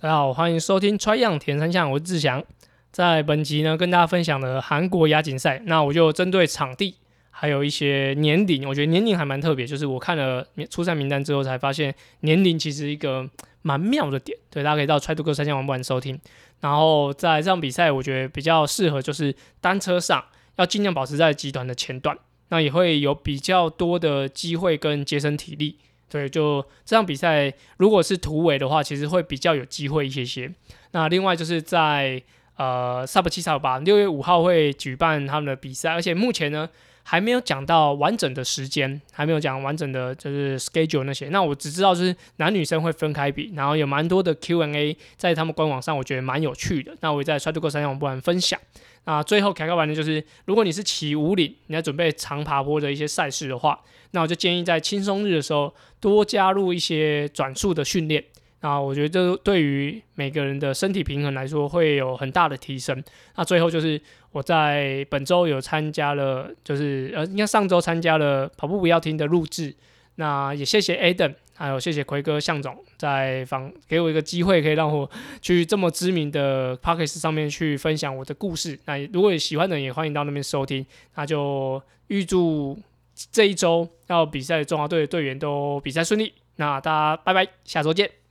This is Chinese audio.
大家好，欢迎收听《Try 样田三项》，我是志祥。在本集呢，跟大家分享的韩国亚锦赛，那我就针对场地还有一些年龄，我觉得年龄还蛮特别，就是我看了初赛名单之后，才发现年龄其实一个蛮妙的点。对，大家可以到 Try to Go 三项玩不玩收听。然后在这场比赛，我觉得比较适合就是单车上要尽量保持在集团的前段，那也会有比较多的机会跟节省体力。对，就这场比赛，如果是突围的话，其实会比较有机会一些些。那另外就是在呃 Sub 七 Sub 八六月五号会举办他们的比赛，而且目前呢还没有讲到完整的时间，还没有讲完整的就是 schedule 那些。那我只知道就是男女生会分开比，然后有蛮多的 Q&A 在他们官网上，我觉得蛮有趣的。那我也在 Try to Go 三网不玩分享。那最后凯开完的就是，如果你是骑五岭，你在准备长爬坡的一些赛事的话，那我就建议在轻松日的时候多加入一些转速的训练。那我觉得这对于每个人的身体平衡来说会有很大的提升。那最后就是我在本周有参加了，就是呃，应该上周参加了跑步不要停的录制。那也谢谢 Adam，还有谢谢奎哥向总在访给我一个机会，可以让我 去这么知名的 Podcast 上面去分享我的故事。那如果有喜欢的人，也欢迎到那边收听。那就预祝这一周要比赛的中华队的队员都比赛顺利。那大家拜拜，下周见。